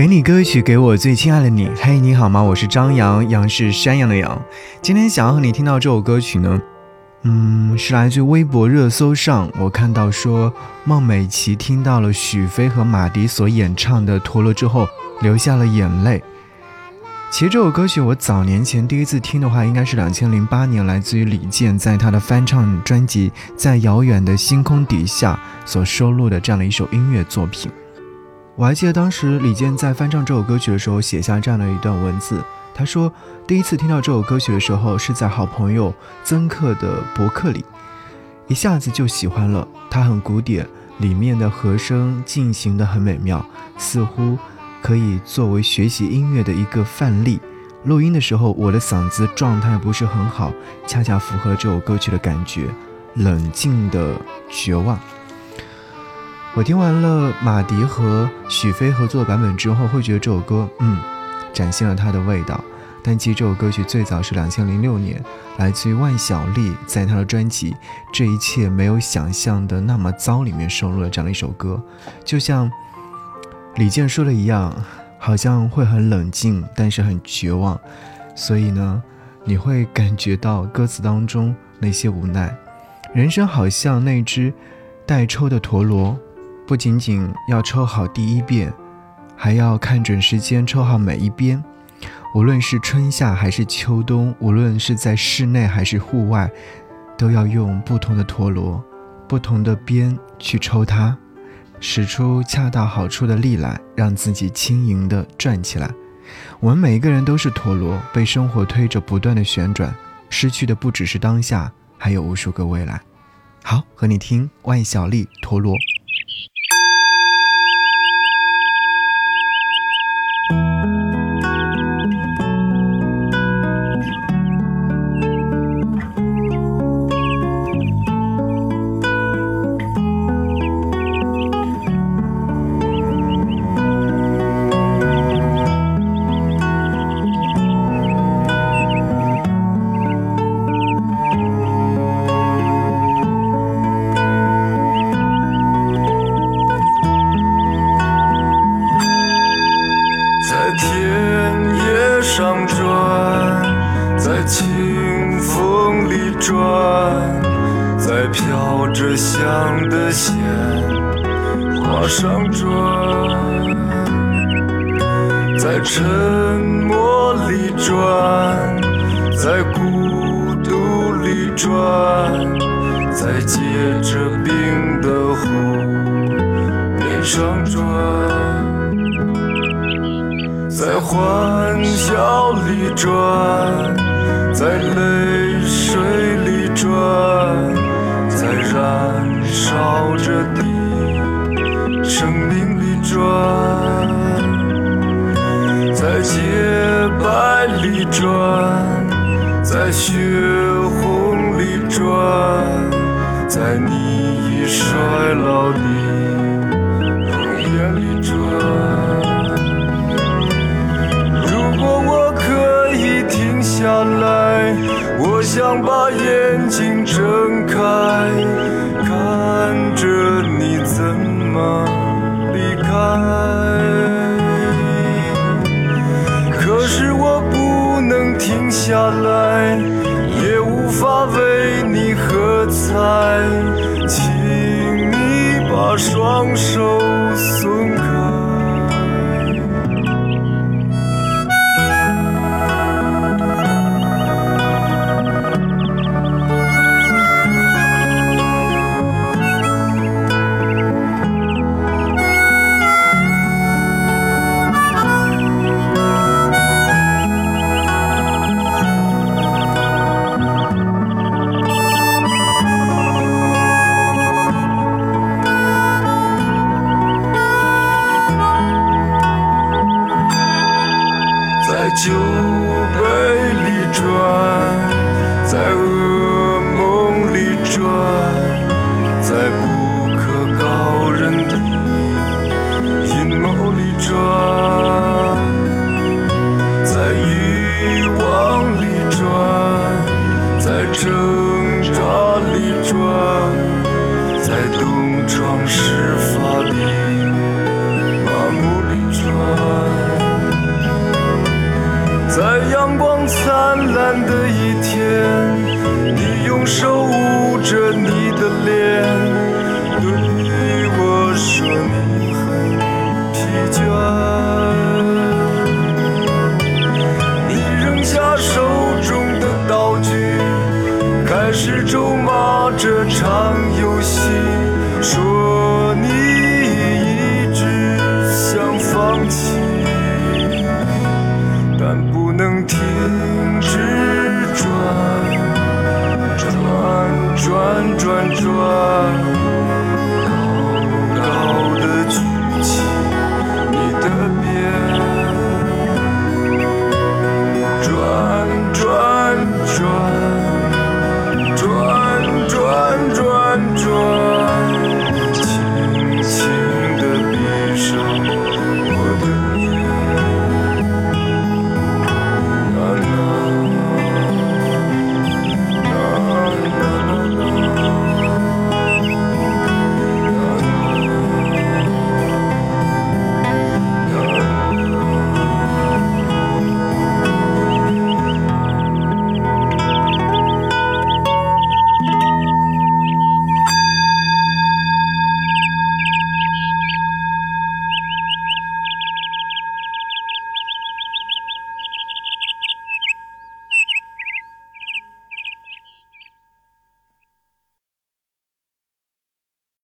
给你歌曲，给我最亲爱的你。嘿，你好吗？我是张扬，杨是山羊的羊。今天想要和你听到这首歌曲呢，嗯，是来自微博热搜上，我看到说孟美岐听到了许飞和马迪所演唱的《陀螺》之后，流下了眼泪。其实这首歌曲我早年前第一次听的话，应该是两千零八年，来自于李健在他的翻唱专辑《在遥远的星空底下》所收录的这样的一首音乐作品。我还记得当时李健在翻唱这首歌曲的时候，写下这样的一段文字。他说：“第一次听到这首歌曲的时候，是在好朋友曾克的博客里，一下子就喜欢了。它很古典，里面的和声进行的很美妙，似乎可以作为学习音乐的一个范例。录音的时候，我的嗓子状态不是很好，恰恰符合这首歌曲的感觉，冷静的绝望。”我听完了马迪和许飞合作的版本之后，会觉得这首歌，嗯，展现了它的味道。但其实这首歌曲最早是两千零六年，来自于万晓利在他的专辑《这一切没有想象的那么糟》里面收录了这样的一首歌。就像李健说的一样，好像会很冷静，但是很绝望。所以呢，你会感觉到歌词当中那些无奈。人生好像那只待抽的陀螺。不仅仅要抽好第一遍，还要看准时间抽好每一边。无论是春夏还是秋冬，无论是在室内还是户外，都要用不同的陀螺、不同的边去抽它，使出恰到好处的力来，让自己轻盈地转起来。我们每一个人都是陀螺，被生活推着不断的旋转，失去的不只是当下，还有无数个未来。好，和你听万晓利《陀螺》。田野上转，在清风里转，在飘着香的鲜花上转，在沉默里转，在孤独里转，在结着冰的湖边上转，欢笑里转。在泪水里转，在燃烧着的生命里转，在洁白里转，在血红里转，在你已衰老的容颜里转。停下来，也无法为你喝彩，请你把双手松在噩梦里转，在不可告人的阴谋里转，在欲望里转，在这阳光灿烂的一天，你用手捂着你的脸，对我说转转。转